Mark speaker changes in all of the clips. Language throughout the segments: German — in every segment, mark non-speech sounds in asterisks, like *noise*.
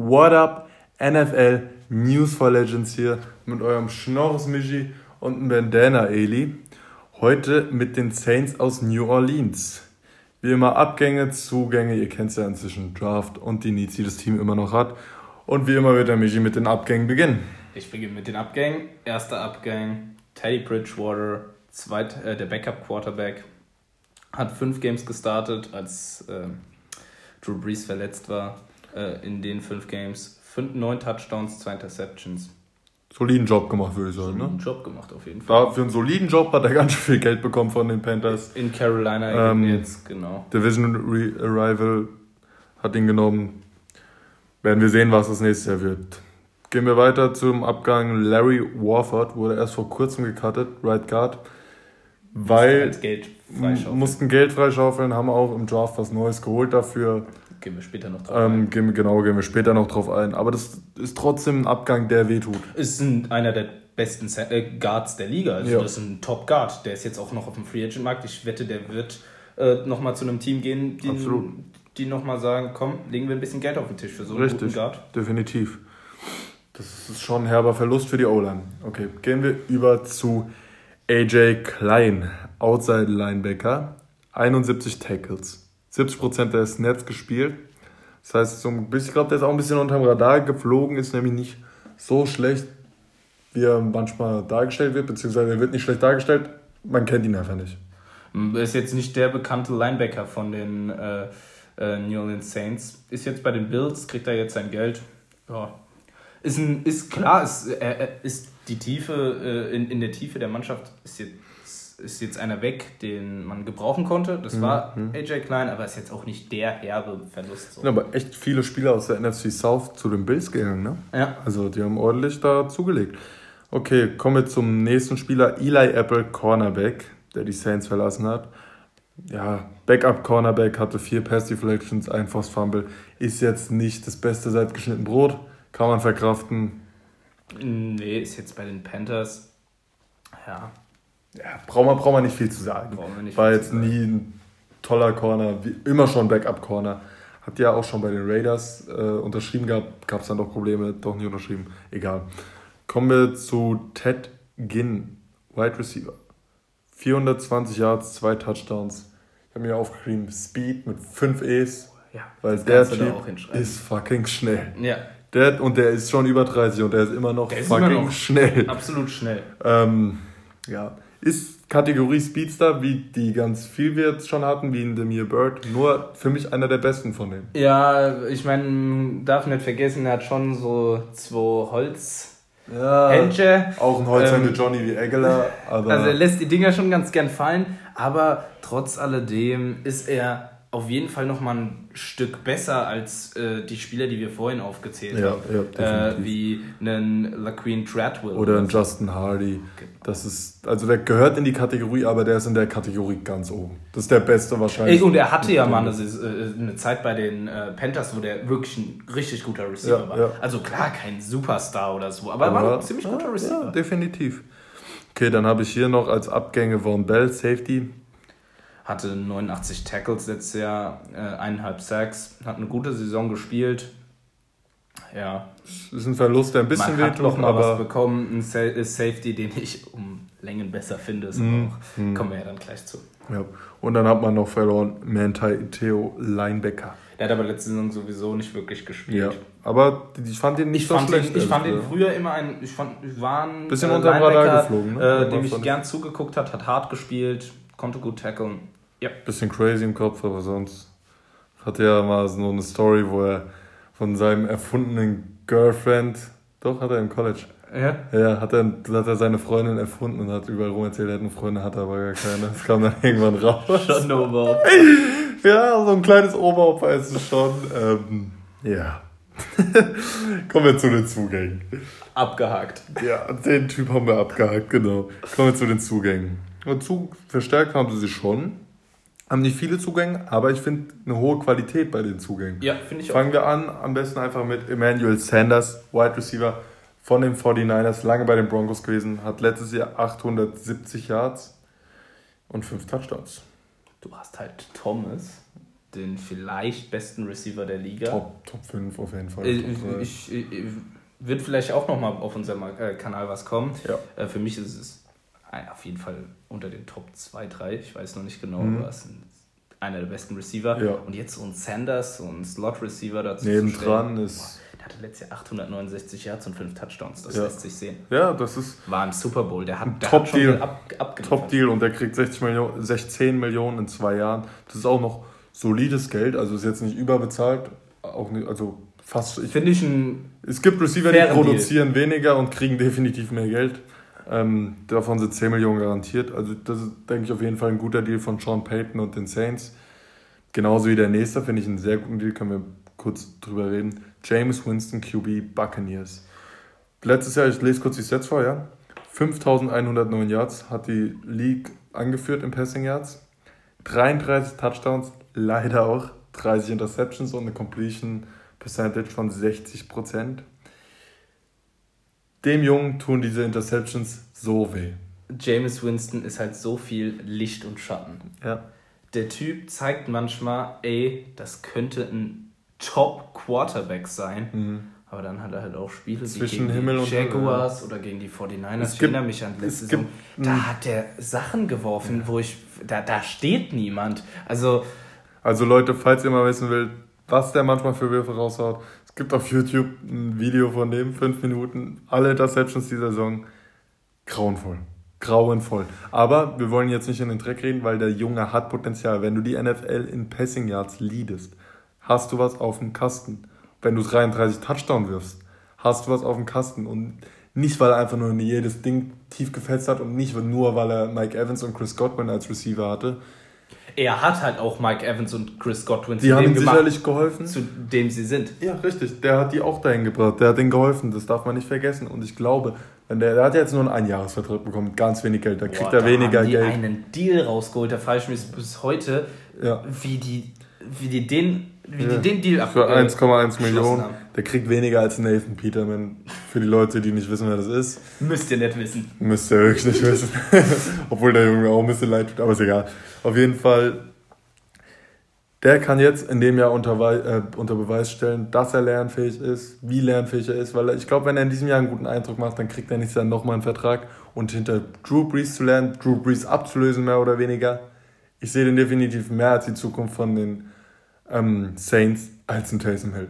Speaker 1: What up, NFL News for Legends hier mit eurem Schnorres Michi und einem Bandana Eli. Heute mit den Saints aus New Orleans. Wie immer Abgänge, Zugänge, ihr kennt es ja inzwischen Draft und die Needs, die das Team immer noch hat. Und wie immer wird der Michi mit den Abgängen beginnen.
Speaker 2: Ich beginne mit den Abgängen. Erster Abgang, Teddy Bridgewater, zweit, äh, der Backup-Quarterback, hat fünf Games gestartet, als äh, Drew Brees verletzt war äh, in den fünf Games. Fünf, neun Touchdowns, zwei Interceptions.
Speaker 1: Soliden Job gemacht, würde ich sagen.
Speaker 2: Soliden
Speaker 1: ne?
Speaker 2: Job gemacht, auf jeden Fall.
Speaker 1: Da für einen soliden Job hat er ganz schön viel Geld bekommen von den Panthers.
Speaker 2: In Carolina
Speaker 1: Ähm,
Speaker 2: jetzt, genau.
Speaker 1: Division Re Arrival hat ihn genommen. Werden wir sehen, was das nächste Jahr wird. Gehen wir weiter zum Abgang. Larry Warford wurde erst vor kurzem gecuttet, Right Guard, weil
Speaker 2: Als Geld freischaufeln.
Speaker 1: mussten Geld freischaufeln, haben auch im Draft was Neues geholt dafür.
Speaker 2: Gehen wir später noch drauf
Speaker 1: Ähm, gehen wir, genau, gehen wir später noch drauf ein. Aber das ist trotzdem ein Abgang, der wehtut.
Speaker 2: ist ein, einer der besten äh, Guards der Liga. Also
Speaker 1: Ja.
Speaker 2: das ist ein Top Guard. Der ist jetzt auch noch auf dem Free Agent Markt. Ich wette, der wird äh, nochmal zu einem Team gehen, die,
Speaker 1: Absolut.
Speaker 2: die nochmal sagen, komm, legen wir ein bisschen Geld auf den Tisch für so einen guten
Speaker 1: Richtig,
Speaker 2: Guard.
Speaker 1: definitiv. Das ist schon ein herber Verlust für die O-Line. Okay, gehen wir über zu AJ Klein, Outside Linebacker, 71 Tackles, 70% der Snaps gespielt. Das heißt, so ein bisschen, ich glaube, der ist auch ein bisschen unterm Radar geflogen, ist nämlich nicht so schlecht, wie er manchmal dargestellt wird, beziehungsweise er wird nicht schlecht dargestellt, man kennt ihn einfach nicht.
Speaker 2: Er Ist jetzt nicht der bekannte Linebacker von den äh, äh, New Orleans Saints. Ist jetzt bei den Bills, kriegt er jetzt sein Geld. Ja. Ist, ein, ist klar, ist, er ist die Tiefe, äh, in, in der Tiefe der Mannschaft ist jetzt, ist jetzt einer weg, den man gebrauchen konnte. Das war AJ Klein, aber ist jetzt auch nicht der herbe Verlust. So.
Speaker 1: Sind aber echt viele Spieler aus der NFC South zu den Bills gegangen, ne?
Speaker 2: Ja.
Speaker 1: Also die haben ordentlich da zugelegt. Okay, kommen wir zum nächsten Spieler, Eli Apple, Cornerback, der die Saints verlassen hat. Ja, Backup-Cornerback hatte vier Pass-Deflections, ein Forced Fumble. Ist jetzt nicht das Beste seit geschnitten Brot. Kann man verkraften.
Speaker 2: Nee, ist jetzt bei den Panthers. Ja,
Speaker 1: Ja, braucht man, braucht man nicht viel zu sagen. War jetzt nie ein toller Corner, wie immer schon Backup-Corner. Hat ja auch schon bei den Raiders äh, unterschrieben gehabt, gab es dann doch Probleme, doch nicht unterschrieben. Egal. Kommen wir zu Ted Ginn, Wide Receiver. 420 Yards, zwei Touchdowns. Ich habe mir aufgeschrieben, Speed mit 5 E's,
Speaker 2: ja
Speaker 1: weil der Typ ist fucking schnell.
Speaker 2: Ja,
Speaker 1: Der, und der ist schon über 30 und der ist immer noch
Speaker 2: Der
Speaker 1: fucking
Speaker 2: immer noch
Speaker 1: schnell.
Speaker 2: absolut schnell.
Speaker 1: Ähm, ja, ist Kategorie Speedster, wie die ganz viel wir jetzt schon hatten, wie in Demir Bird, nur für mich einer der besten von denen.
Speaker 2: Ja, ich meine, darf nicht vergessen, er hat schon so zwei Holz.
Speaker 1: Ja. Auch ein Holzhände
Speaker 2: Ähm,
Speaker 1: Johnny wie Aguilar, aber
Speaker 2: Also er lässt die Dinger schon ganz gern fallen, aber trotz alledem ist er auf jeden Fall noch mal ein Stück besser als äh, die Spieler, die wir vorhin aufgezählt
Speaker 1: Ja,
Speaker 2: haben.
Speaker 1: ja,
Speaker 2: äh, wie einen LaQueen Treadwell.
Speaker 1: oder ein
Speaker 2: so.
Speaker 1: Justin Hardy. Das ist, also der gehört in die Kategorie, aber der ist in der Kategorie ganz oben. Das ist der Beste wahrscheinlich.
Speaker 2: Ey, und er hatte ja mal äh, eine Zeit bei den äh, Panthers, wo der wirklich ein richtig guter Receiver
Speaker 1: Ja,
Speaker 2: war. Also klar, kein Superstar oder so, aber er war ein ziemlich guter Receiver.
Speaker 1: Definitiv. Okay, dann habe ich hier noch als Abgänge Von Bell, Safety.
Speaker 2: Hatte 89 Tackles letztes Jahr, äh, eineinhalb Sacks, hat eine gute Saison gespielt. Ja,
Speaker 1: Das ist ein Verlust, der ein bisschen
Speaker 2: man hat noch mal was
Speaker 1: aber
Speaker 2: bekommen, ein äh, Safety, den ich um Längen besser finde. Ist aber auch, kommen wir ja dann gleich zu.
Speaker 1: ja. Und dann hat man noch verloren Manti Theo Linebacker.
Speaker 2: Der hat aber letzte Saison sowieso nicht wirklich
Speaker 1: Ja,
Speaker 2: gespielt.
Speaker 1: aber ich fand ihn nicht
Speaker 2: Ich
Speaker 1: so
Speaker 2: fand,
Speaker 1: schlecht.
Speaker 2: ihn, ich fand ihn
Speaker 1: ehrlich gesagt.
Speaker 2: früher immer ein, ich fand, ich war ein
Speaker 1: Bisschen unterm Radar
Speaker 2: Linebacker,
Speaker 1: geflogen, ne?
Speaker 2: äh, dem ich- gern zugeguckt hat, hat hart gespielt, konnte gut tackeln. Ja.
Speaker 1: Bisschen crazy im Kopf, aber sonst hat er ja mal so eine Story, wo er von seinem erfundenen Girlfriend, doch hat er im College,
Speaker 2: Ja.
Speaker 1: ja, hat er, hat er seine Freundin erfunden und hat überall rum erzählt, er hätte eine Freundin, hat er aber gar keine. Das kam dann *laughs* irgendwann raus.
Speaker 2: Schon over. *laughs*
Speaker 1: Ja, so ein kleines Oberopfer ist es schon. Ähm, ja. *laughs* Kommen wir zu den Zugängen.
Speaker 2: Abgehakt.
Speaker 1: Ja, den Typ haben wir abgehakt, genau. Kommen wir zu den Zugängen. Und Zug verstärkt haben sie sich schon. Haben nicht viele Zugänge, aber ich finde eine hohe Qualität bei den Zugängen.
Speaker 2: Ja, finde ich auch.
Speaker 1: Fangen wir an, am besten einfach mit Emmanuel Sanders, Wide Receiver von den 49ers, lange bei den Broncos gewesen, hat letztes Jahr 870 Yards und 5 Touchdowns.
Speaker 2: Du hast halt Thomas. den vielleicht besten Receiver der Liga.
Speaker 1: Top, Top 5 auf jeden Fall.
Speaker 2: Ich, ich, ich, wird vielleicht auch nochmal auf unserem äh, Kanal was kommen.
Speaker 1: Ja.
Speaker 2: Äh, für mich ist es auf jeden Fall unter den Top 2, 3. Ich weiß noch nicht genau,
Speaker 1: Mhm.
Speaker 2: ist einer der besten Receiver.
Speaker 1: Ja.
Speaker 2: Und jetzt so ein Sanders, so ein Slot-Receiver dazu. zu
Speaker 1: Nebendran
Speaker 2: stellen.
Speaker 1: ist-
Speaker 2: Boah, Der hatte letztes Jahr 869 Yards und 5 Touchdowns. Das
Speaker 1: Ja.
Speaker 2: lässt sich sehen.
Speaker 1: Ja, das ist
Speaker 2: War ein Super Bowl. Der hat, der
Speaker 1: Top
Speaker 2: hat schon
Speaker 1: Deal.
Speaker 2: ab, abgeliefert.
Speaker 1: Top Deal und der kriegt 60 Millionen, 16 Millionen in zwei Jahren. Das ist auch noch solides Geld, also ist jetzt nicht überbezahlt, auch nicht, also fast. Ich,
Speaker 2: Finde ich ein.
Speaker 1: es gibt Receiver, die produzieren weniger und kriegen definitiv mehr Geld. Ähm, davon sind 10 Millionen garantiert. Also das ist, denke ich, auf jeden Fall ein guter Deal von Sean Payton und den Saints. Genauso wie der nächste, finde ich einen sehr guten Deal, können wir kurz drüber reden. James Winston QB Buccaneers. Letztes Jahr, ich lese kurz die Sets vor, ja. 5109 Yards hat die League angeführt im Passing Yards. 33 Touchdowns, leider auch 30 Interceptions und eine Completion Percentage von 60%. Dem Jungen tun diese Interceptions so weh.
Speaker 2: James Winston ist halt so viel Licht und Schatten.
Speaker 1: Ja.
Speaker 2: Der Typ zeigt manchmal, ey, das könnte ein Top-Quarterback sein. Aber dann hat er halt auch Spiele
Speaker 1: Mhm. Zwischen
Speaker 2: gegen
Speaker 1: Himmel
Speaker 2: die Jaguars oder gegen die 49ers.
Speaker 1: Es
Speaker 2: ich erinnere mich an letzte Saison. Da hat der Sachen geworfen, wo ich. Da, da steht niemand. Also,
Speaker 1: Also Leute, falls ihr mal wissen wollt, was der manchmal für Würfe raushaut, es gibt auf YouTube ein Video von dem, fünf Minuten, alle Interceptions dieser Saison, grauenvoll. Grauenvoll. Aber wir wollen jetzt nicht in den Dreck reden, weil der Junge hat Potenzial. Wenn du die NFL in Passing Yards leadest, hast du was auf dem Kasten. Wenn du 33 Touchdown wirfst, hast du was auf dem Kasten. Und nicht, weil er einfach nur jedes Ding tief gefetzt hat und nicht nur, weil er Mike Evans und Chris Godwin als Receiver hatte.
Speaker 2: Er hat halt auch Mike Evans und Chris Godwin
Speaker 1: Die
Speaker 2: zu
Speaker 1: haben
Speaker 2: dem
Speaker 1: ihm
Speaker 2: gemacht,
Speaker 1: sicherlich geholfen.
Speaker 2: zu dem sie sind.
Speaker 1: Ja, richtig. Der hat die auch dahin gebracht. Der hat denen geholfen. Das darf man nicht vergessen. Und ich glaube, wenn der, der hat jetzt nur einen Einjahresvertrag bekommen, ganz wenig Geld. Da kriegt
Speaker 2: Boah,
Speaker 1: er
Speaker 2: da
Speaker 1: weniger
Speaker 2: haben die
Speaker 1: Geld.
Speaker 2: einen Deal rausgeholt, da frage ich mich bis heute,
Speaker 1: Ja.
Speaker 2: wie die, wie die den, wie
Speaker 1: Ja.
Speaker 2: die den Deal ab,
Speaker 1: Für
Speaker 2: äh,
Speaker 1: 1,1
Speaker 2: geschlossen
Speaker 1: Millionen.
Speaker 2: haben.
Speaker 1: Der kriegt weniger als Nathan Peterman. Für die Leute, die nicht wissen, wer das ist,
Speaker 2: Müsst ihr nicht wissen.
Speaker 1: müsst ihr wirklich nicht wissen. *laughs* Obwohl der Junge mir auch ein bisschen leid tut, aber ist egal. Auf jeden Fall, der kann jetzt in dem Jahr unter, äh, unter Beweis stellen, dass er lernfähig ist, wie lernfähig er ist, weil ich glaube, wenn er in diesem Jahr einen guten Eindruck macht, dann kriegt er nicht dann nochmal einen Vertrag und hinter Drew Brees zu lernen, Drew Brees abzulösen, mehr oder weniger. Ich sehe den definitiv mehr als die Zukunft von den ähm, Saints als ein Taysom Hill.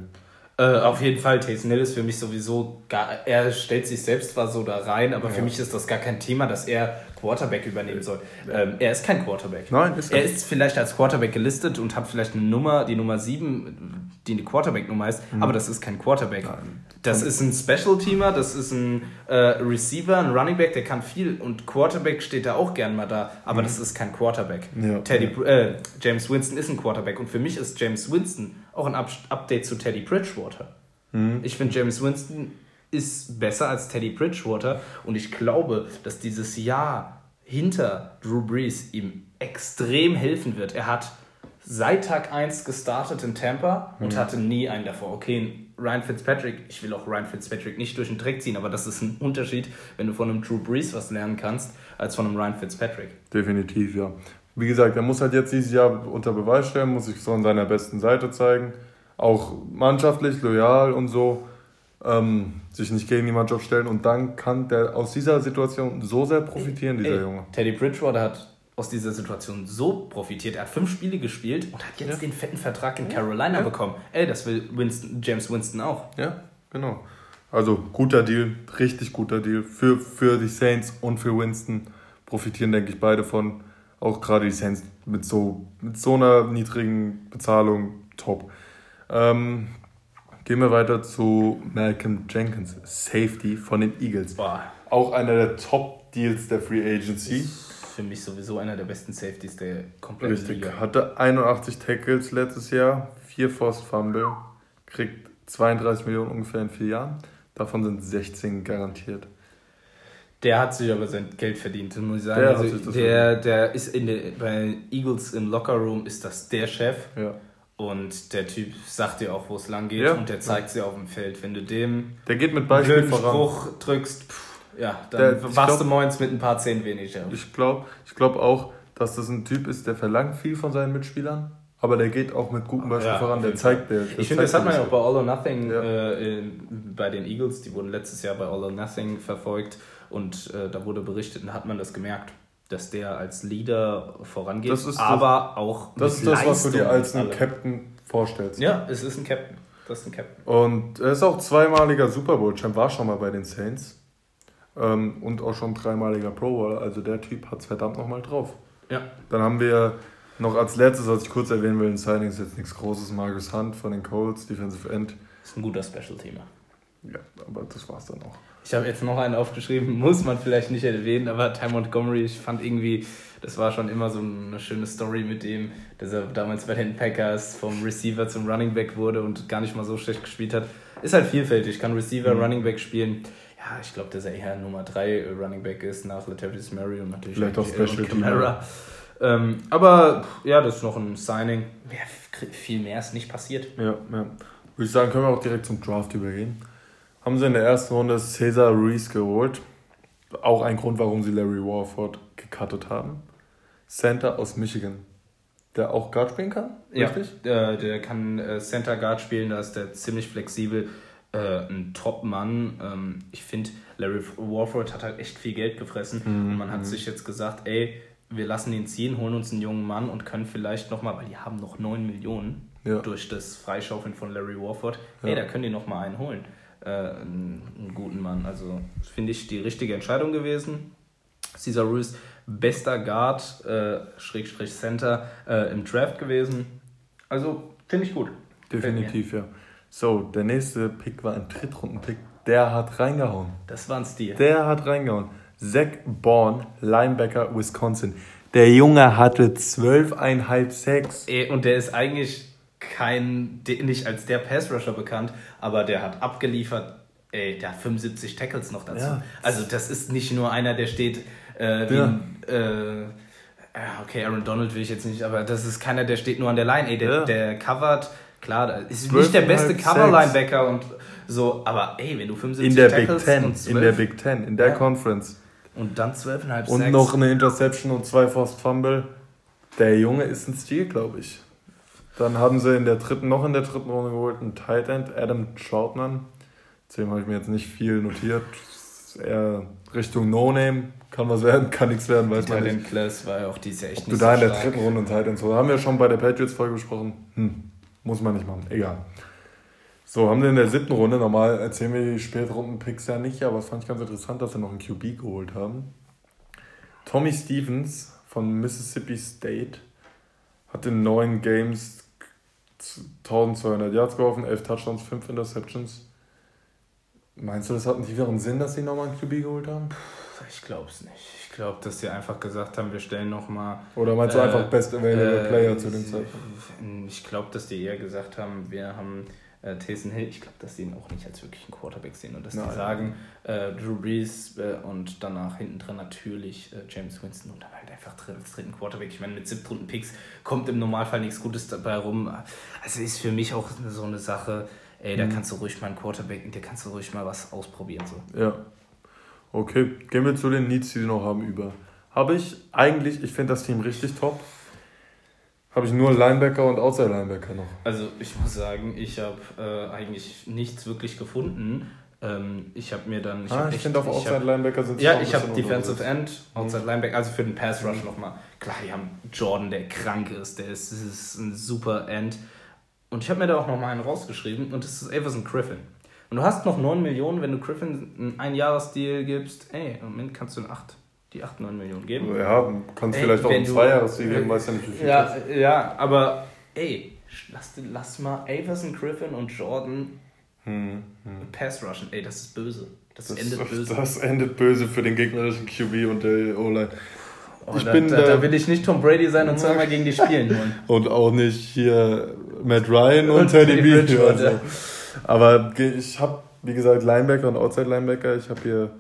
Speaker 2: Äh, auf jeden Fall, Taysom Hill ist für mich sowieso gar, er stellt sich selbst zwar so da rein, aber für
Speaker 1: Ja.
Speaker 2: mich ist das gar kein Thema, dass er Quarterback übernehmen soll. Ähm, er ist kein Quarterback.
Speaker 1: Nein, ist
Speaker 2: er ist vielleicht als Quarterback gelistet und hat vielleicht eine Nummer, die Nummer 7, die eine Quarterback-Nummer ist, aber das ist kein Quarterback. Das ist ein Special-Teamer, das ist ein äh, Receiver, ein Running Back, der kann viel und Quarterback steht da auch gern mal da, aber das ist kein Quarterback.
Speaker 1: Ja.
Speaker 2: Teddy, äh, James Winston ist ein Quarterback und für mich ist James Winston auch ein Up Update zu Teddy Bridgewater. Ich finde, James Winston ist besser als Teddy Bridgewater und ich glaube, dass dieses Jahr hinter Drew Brees ihm extrem helfen wird. Er hat seit Tag 1 gestartet in Tampa und hatte nie einen davor. Okay, Ryan Fitzpatrick, ich will auch Ryan Fitzpatrick nicht durch den Dreck ziehen, aber das ist ein Unterschied, wenn du von einem Drew Brees was lernen kannst, als von einem Ryan Fitzpatrick.
Speaker 1: Definitiv, ja. Wie gesagt, er muss halt jetzt dieses Jahr unter Beweis stellen, muss sich so an seiner besten Seite zeigen. Auch mannschaftlich, loyal und so. Ähm, sich nicht gegen die Mannschaft stellen. Und dann kann der aus dieser Situation so sehr profitieren, dieser
Speaker 2: Ey,
Speaker 1: Junge.
Speaker 2: Teddy Bridgewater hat aus dieser Situation so profitiert. Er hat fünf Spiele gespielt und hat jetzt
Speaker 1: Ja.
Speaker 2: den fetten Vertrag in Carolina
Speaker 1: Ja.
Speaker 2: bekommen. Ey, das will Winston, James Winston auch.
Speaker 1: Ja, genau. Also guter Deal, richtig guter Deal. Für, für die Saints und für Winston profitieren, denke ich, beide von. Auch gerade die Saints mit so, mit so einer niedrigen Bezahlung top. Ähm, gehen wir weiter zu Malcolm Jenkins, Safety von den Eagles.
Speaker 2: Boah,
Speaker 1: Auch einer der Top-Deals der Free Agency.
Speaker 2: für mich sowieso einer der besten Safeties der kompletten
Speaker 1: Richtig.
Speaker 2: Liga.
Speaker 1: Hatte 81 Tackles letztes Jahr, 4 Forced Fumble, kriegt 32 Millionen ungefähr in vier Jahren. Davon sind 16 garantiert.
Speaker 2: Der hat sich aber sein Geld verdient, muss ich sagen.
Speaker 1: Der
Speaker 2: also der, der ist in der, bei Eagles im Lockerroom ist das der Chef.
Speaker 1: Ja.
Speaker 2: Und der Typ sagt dir auch, wo es lang geht
Speaker 1: Ja.
Speaker 2: und der zeigt dir auf dem Feld. Wenn du dem
Speaker 1: Der geht mit Beispiel
Speaker 2: blöden
Speaker 1: voran.
Speaker 2: Spruch drückst, pff, ja,
Speaker 1: Der-
Speaker 2: dann wachst
Speaker 1: glaub-
Speaker 2: du moins mit ein paar Zehn weniger.
Speaker 1: Ich glaube ich glaub auch, dass das ein Typ ist, der verlangt viel von seinen Mitspielern, aber der geht auch mit gutem Beispiel
Speaker 2: Ja,
Speaker 1: voran. Der zeigt, der,
Speaker 2: Ich finde, das hat man ja auch bei All or Nothing
Speaker 1: Ja.
Speaker 2: äh, bei den Eagles, die wurden letztes Jahr bei All or Nothing verfolgt und äh, da wurde berichtet und hat man das gemerkt, dass der als Leader vorangeht,
Speaker 1: Das ist das-
Speaker 2: aber auch
Speaker 1: Das ist das, was du dir als einen. Captain vorstellst.
Speaker 2: Ja, es ist ein Captain. Das ist ein Captain.
Speaker 1: Und er ist auch zweimaliger Super Bowl-Champ, war schon mal bei den Saints. Ähm, und auch schon dreimaliger Pro Bowl. Also der Typ hat es verdammt nochmal drauf.
Speaker 2: Ja.
Speaker 1: Dann haben wir noch als letztes, was ich kurz erwähnen will, ein Signing ist jetzt nichts Großes, Marcus Hunt von den Colts, Defensive End.
Speaker 2: Ist ein guter Special-Teamer.
Speaker 1: Ja, aber das war's dann auch.
Speaker 2: Ich habe jetzt noch einen aufgeschrieben, muss man vielleicht nicht erwähnen, aber Ty Montgomery, ich fand irgendwie, das war schon immer so eine schöne Story mit dem, dass er damals bei den Packers vom Receiver zum Running Back wurde und gar nicht mal so schlecht gespielt hat. Ist halt vielfältig, kann Receiver,
Speaker 1: Mhm.
Speaker 2: Running Back spielen. Ja, ich glaube, dass er eher Nummer 3 Running Back ist nach Latavius Murray und natürlich
Speaker 1: Vielleicht auch Special
Speaker 2: Kamara. Ähm, aber ja, das ist noch ein Signing. Ja, viel mehr ist nicht passiert.
Speaker 1: Ja, ja. Würde ich sagen, können wir auch direkt zum Draft übergehen. Haben sie in der ersten Runde Cesar Ruiz geholt. Auch ein Grund, warum sie Larry Warford gecuttet haben. Center aus Michigan. Der auch Guard spielen kann? Richtig?
Speaker 2: Ja, äh, der kann äh, Center Guard spielen, da ist der ziemlich flexibel. Äh, ein Top-Mann. Ähm, ich finde, Larry Warford hat halt echt viel Geld gefressen
Speaker 1: Mhm,
Speaker 2: und man hat sich jetzt gesagt, ey, wir lassen ihn ziehen, holen uns einen jungen Mann und können vielleicht nochmal, weil die haben noch 9 Millionen
Speaker 1: Ja.
Speaker 2: durch das Freischaufeln von Larry Warford,
Speaker 1: Ja.
Speaker 2: ey, da können die nochmal einen holen. Äh, einen, einen guten Mann. Also finde ich die richtige Entscheidung gewesen. Cesar Ruiz, bester Guard, äh, Schrägstrich Center äh, im Draft gewesen. Also finde ich gut.
Speaker 1: Definitiv, ja. So, der nächste Pick war ein Drittrunden-Pick. Der hat reingehauen.
Speaker 2: Das war ein Stil.
Speaker 1: Der hat reingehauen. Zach Bourne, Linebacker, Wisconsin. Der Junge hatte 12,5 Sacks.
Speaker 2: Ey, Und der ist eigentlich kein, nicht als der Pass-Rusher bekannt, aber der hat abgeliefert. Ey, der hat 75 Tackles noch dazu.
Speaker 1: Ja.
Speaker 2: Also das ist nicht nur einer, der steht äh, wie
Speaker 1: Ja.
Speaker 2: ein, äh, okay, Aaron Donald will ich jetzt nicht, aber das ist keiner, der steht nur an der Line. Ey, der,
Speaker 1: Ja.
Speaker 2: der covert, klar, ist
Speaker 1: 12,5
Speaker 2: nicht der beste. Cover-Linebacker und so, aber ey, wenn du 75
Speaker 1: In der Big
Speaker 2: Tackles
Speaker 1: Ten.
Speaker 2: und 12
Speaker 1: In der Big Ten. In der
Speaker 2: Ja.
Speaker 1: Conference.
Speaker 2: und dann 12,5
Speaker 1: Und noch eine Interception und zwei Forced Fumble. Der Junge ist ein Stil, glaube ich. Dann haben sie in der dritten, noch in der dritten Runde geholt einen Tight End, Adam Troutman. Zu dem habe ich mir jetzt nicht viel notiert. Eher Richtung No-Name. Kann was werden, *laughs* kann nichts werden, weiß man nicht.
Speaker 2: den Class war ja auch dieses Jahr echt
Speaker 1: Du
Speaker 2: nicht
Speaker 1: da in
Speaker 2: so
Speaker 1: der
Speaker 2: stark.
Speaker 1: dritten Runde einen Tight End so. Haben wir schon bei der Patriots-Folge besprochen. Hm, muss man nicht machen. Egal. So, haben sie in der siebten Runde, normal erzählen wir die Spätrunden-Picks ja nicht, aber es fand ich ganz interessant, dass sie noch einen QB geholt haben. Tommy Stevens von Mississippi State hat in neun Games 1200 Yards geworfen, 11 Touchdowns, 5 Interceptions. Meinst du, das hat einen tieferen Sinn, dass sie nochmal einen QB geholt haben?
Speaker 2: Ich glaube es nicht. Ich glaube, dass sie einfach gesagt haben, wir stellen nochmal.
Speaker 1: Oder meinst du
Speaker 2: Äh,
Speaker 1: einfach Best Available
Speaker 2: äh,
Speaker 1: Player zu dem Zeitpunkt?
Speaker 2: Ich glaube, dass die eher gesagt haben, wir haben äh, Taysom Hill. Ich glaube, dass sie ihn auch nicht als wirklichen Quarterback sehen und dass
Speaker 1: Nein.
Speaker 2: die sagen, äh, Drew Brees äh, und danach hinten drin natürlich äh, James Winston und dann halt einfach dritten Quarterback. Ich meine, mit siebten Picks kommt im Normalfall nichts Gutes dabei rum. Also ist für mich auch so eine Sache. Ey, da
Speaker 1: Mhm.
Speaker 2: kannst du ruhig mal einen Quarterback, der kannst du ruhig mal was ausprobieren. So.
Speaker 1: Ja. Okay, gehen wir zu den Needs, die sie noch haben, über. Habe ich eigentlich, ich finde das Team richtig top. Habe ich nur Linebacker und Outside Linebacker noch.
Speaker 2: Also ich muss sagen, ich habe äh, eigentlich nichts wirklich gefunden. Ähm, ich habe mir dann... Ich
Speaker 1: ah, ich finde auf Outside
Speaker 2: hab-
Speaker 1: Linebacker sind
Speaker 2: Ja,
Speaker 1: ein
Speaker 2: ich habe Defensive. End, Outside Linebacker, also für den Pass Rush
Speaker 1: Mhm.
Speaker 2: nochmal. Klar, die haben Jordan, der krank ist, der ist, ist ein super End. Und ich habe mir da auch nochmal einen rausgeschrieben und das ist Everson Griffin. Und du hast noch 9 Millionen, wenn du Griffin einen Einjahresdeal gibst, ey, im Moment kannst du einen 8, die 8, 9 Millionen geben.
Speaker 1: Ja, kannst
Speaker 2: Ey,
Speaker 1: vielleicht auch
Speaker 2: du-
Speaker 1: Zweijahresdeal geben, weiß ja nicht, wie viel
Speaker 2: Ja,
Speaker 1: ist.
Speaker 2: ja, aber ey, lass, lass mal Everson Griffin und Jordan
Speaker 1: Hm, hm.
Speaker 2: Pass rushen. Ey, das ist böse. Das,
Speaker 1: Das,
Speaker 2: endet böse.
Speaker 1: das endet böse für den gegnerischen QB und der O-Line.
Speaker 2: Oh,
Speaker 1: ich
Speaker 2: da,
Speaker 1: bin
Speaker 2: da,
Speaker 1: da-
Speaker 2: will ich nicht Tom Brady sein und zweimal gegen die spielen wollen. *laughs*
Speaker 1: Und auch nicht hier Matt Ryan und,
Speaker 2: Und
Speaker 1: Teddy B. Also. Aber ge- ich habe, wie gesagt, Linebacker und Outside Linebacker. Ich habe hier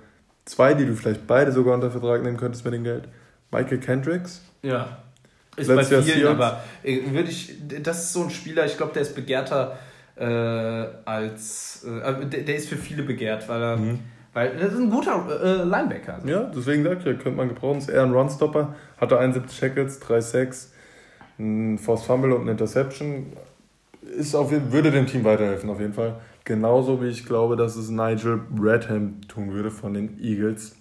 Speaker 1: zwei, die du vielleicht beide sogar unter Vertrag nehmen könntest mit dem Geld. Michael Kendricks.
Speaker 2: Ja. Ist
Speaker 1: Letztes
Speaker 2: bei
Speaker 1: Jahr
Speaker 2: vielen,
Speaker 1: Seahawks.
Speaker 2: aber würde ich, das ist so ein Spieler, ich glaube, der ist begehrter äh, als, äh, der, der ist für viele begehrt, weil er,
Speaker 1: Mhm.
Speaker 2: weil das ist ein guter äh, Linebacker. Also.
Speaker 1: Ja, deswegen sag ich ja, könnte man gebrauchen. Ist eher ein Runstopper. Hatte 71 Shackles, 3 Sacks. ein Force Fumble und eine Interception ist auf, würde dem Team weiterhelfen, auf jeden Fall. Genauso wie ich glaube, dass es Nigel Bradham tun würde von den Eagles.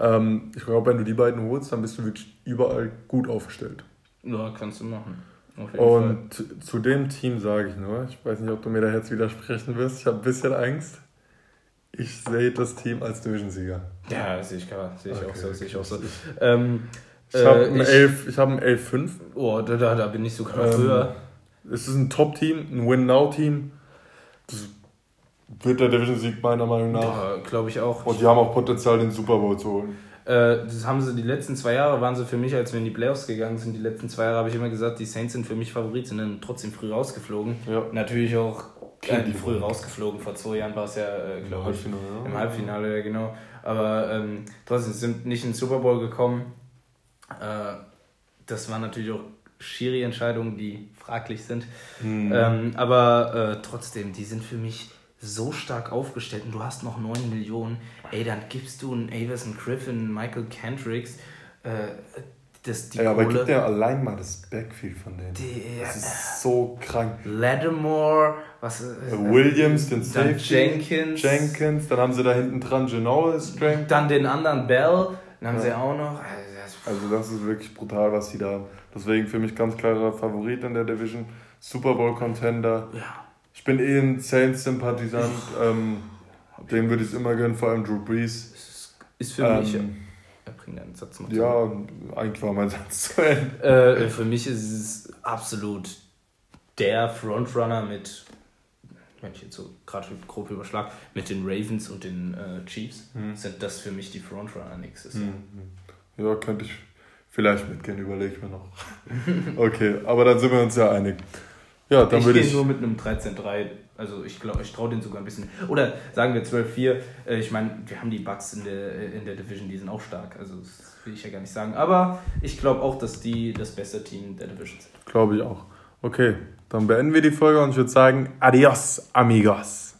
Speaker 1: Ähm, ich glaube, wenn du die beiden holst, dann bist du wirklich überall gut aufgestellt.
Speaker 2: Ja, kannst du machen.
Speaker 1: Und Fall. zu dem Team sage ich nur, ich weiß nicht, ob du mir da jetzt widersprechen wirst, ich habe ein bisschen Angst. Ich sehe das Team als Division-Sieger.
Speaker 2: Ja, sehe ich, sehe ich okay, auch so. Sehe ich auch so. Ähm,
Speaker 1: ich habe äh, ein hab ein 11-5.
Speaker 2: Oh, da, da, da bin ich sogar ähm, höher.
Speaker 1: Es ist ein Top-Team, ein Win-Now-Team. Das wird der Division-Sieg meiner Meinung nach. Ja,
Speaker 2: glaube ich auch.
Speaker 1: Und die haben auch Potenzial, den Super Bowl zu holen.
Speaker 2: Äh, das haben sie die letzten zwei Jahre, waren sie für mich, als wir in die Playoffs gegangen sind, die letzten zwei Jahre habe ich immer gesagt, die Saints sind für mich Favorit, sind dann trotzdem früh rausgeflogen. Ja. Natürlich auch äh, früh rausgeflogen. Vor zwei Jahren war es ja, äh, glaube ich, Halbfinale, ja. im Halbfinale, ja, genau. Aber ähm, trotzdem sind nicht in den Super Bowl gekommen. Äh, das waren natürlich auch Schiri-Entscheidungen, die fraglich sind. Mhm. Ähm, aber äh, trotzdem, die sind für mich so stark aufgestellt und du hast noch 9 Millionen, ey, dann gibst du einen Averson Griffin, Michael Kendricks, äh, das,
Speaker 1: die ja, aber gibt ja allein mal das Backfield von denen. Die, das ist so krank.
Speaker 2: Lattimore, was
Speaker 1: äh, Williams, den Safety, Jenkins. Jenkins, dann haben sie da hinten dran Genoa Strength.
Speaker 2: Dann den anderen Bell, dann haben ja. sie auch noch.
Speaker 1: Also das ist wirklich brutal, was sie da haben. Deswegen für mich ganz klarer Favorit in der Division. Super Bowl Contender. Ja. Ich bin eh ein Saints-Sympathisant. Ähm, dem würde ich es immer gönnen, vor allem Drew Brees. Ist, ist für mich. Ähm, bring deinen Satz mal Ja, eigentlich war mein Satz zu
Speaker 2: Ende. Äh, für mich ist es absolut der Frontrunner mit, wenn ich jetzt so gerade grob überschlag, mit den Ravens und den äh, Chiefs, hm. sind das für mich die Frontrunner nächstes Jahr.
Speaker 1: Hm. Ja, könnte ich vielleicht mitgehen, überlege ich mir noch. *laughs* okay, aber dann sind wir uns ja einig.
Speaker 2: Ja, dann ich würde ich. nur mit einem 13-3. Also ich glaube, ich traue den sogar ein bisschen. Oder sagen wir 12-4. Äh, ich meine, wir haben die Bugs in der, in der Division, die sind auch stark. Also das will ich ja gar nicht sagen. Aber ich glaube auch, dass die das beste Team der Division sind.
Speaker 1: Glaube ich auch. Okay, dann beenden wir die Folge und ich würde sagen, adios, amigos.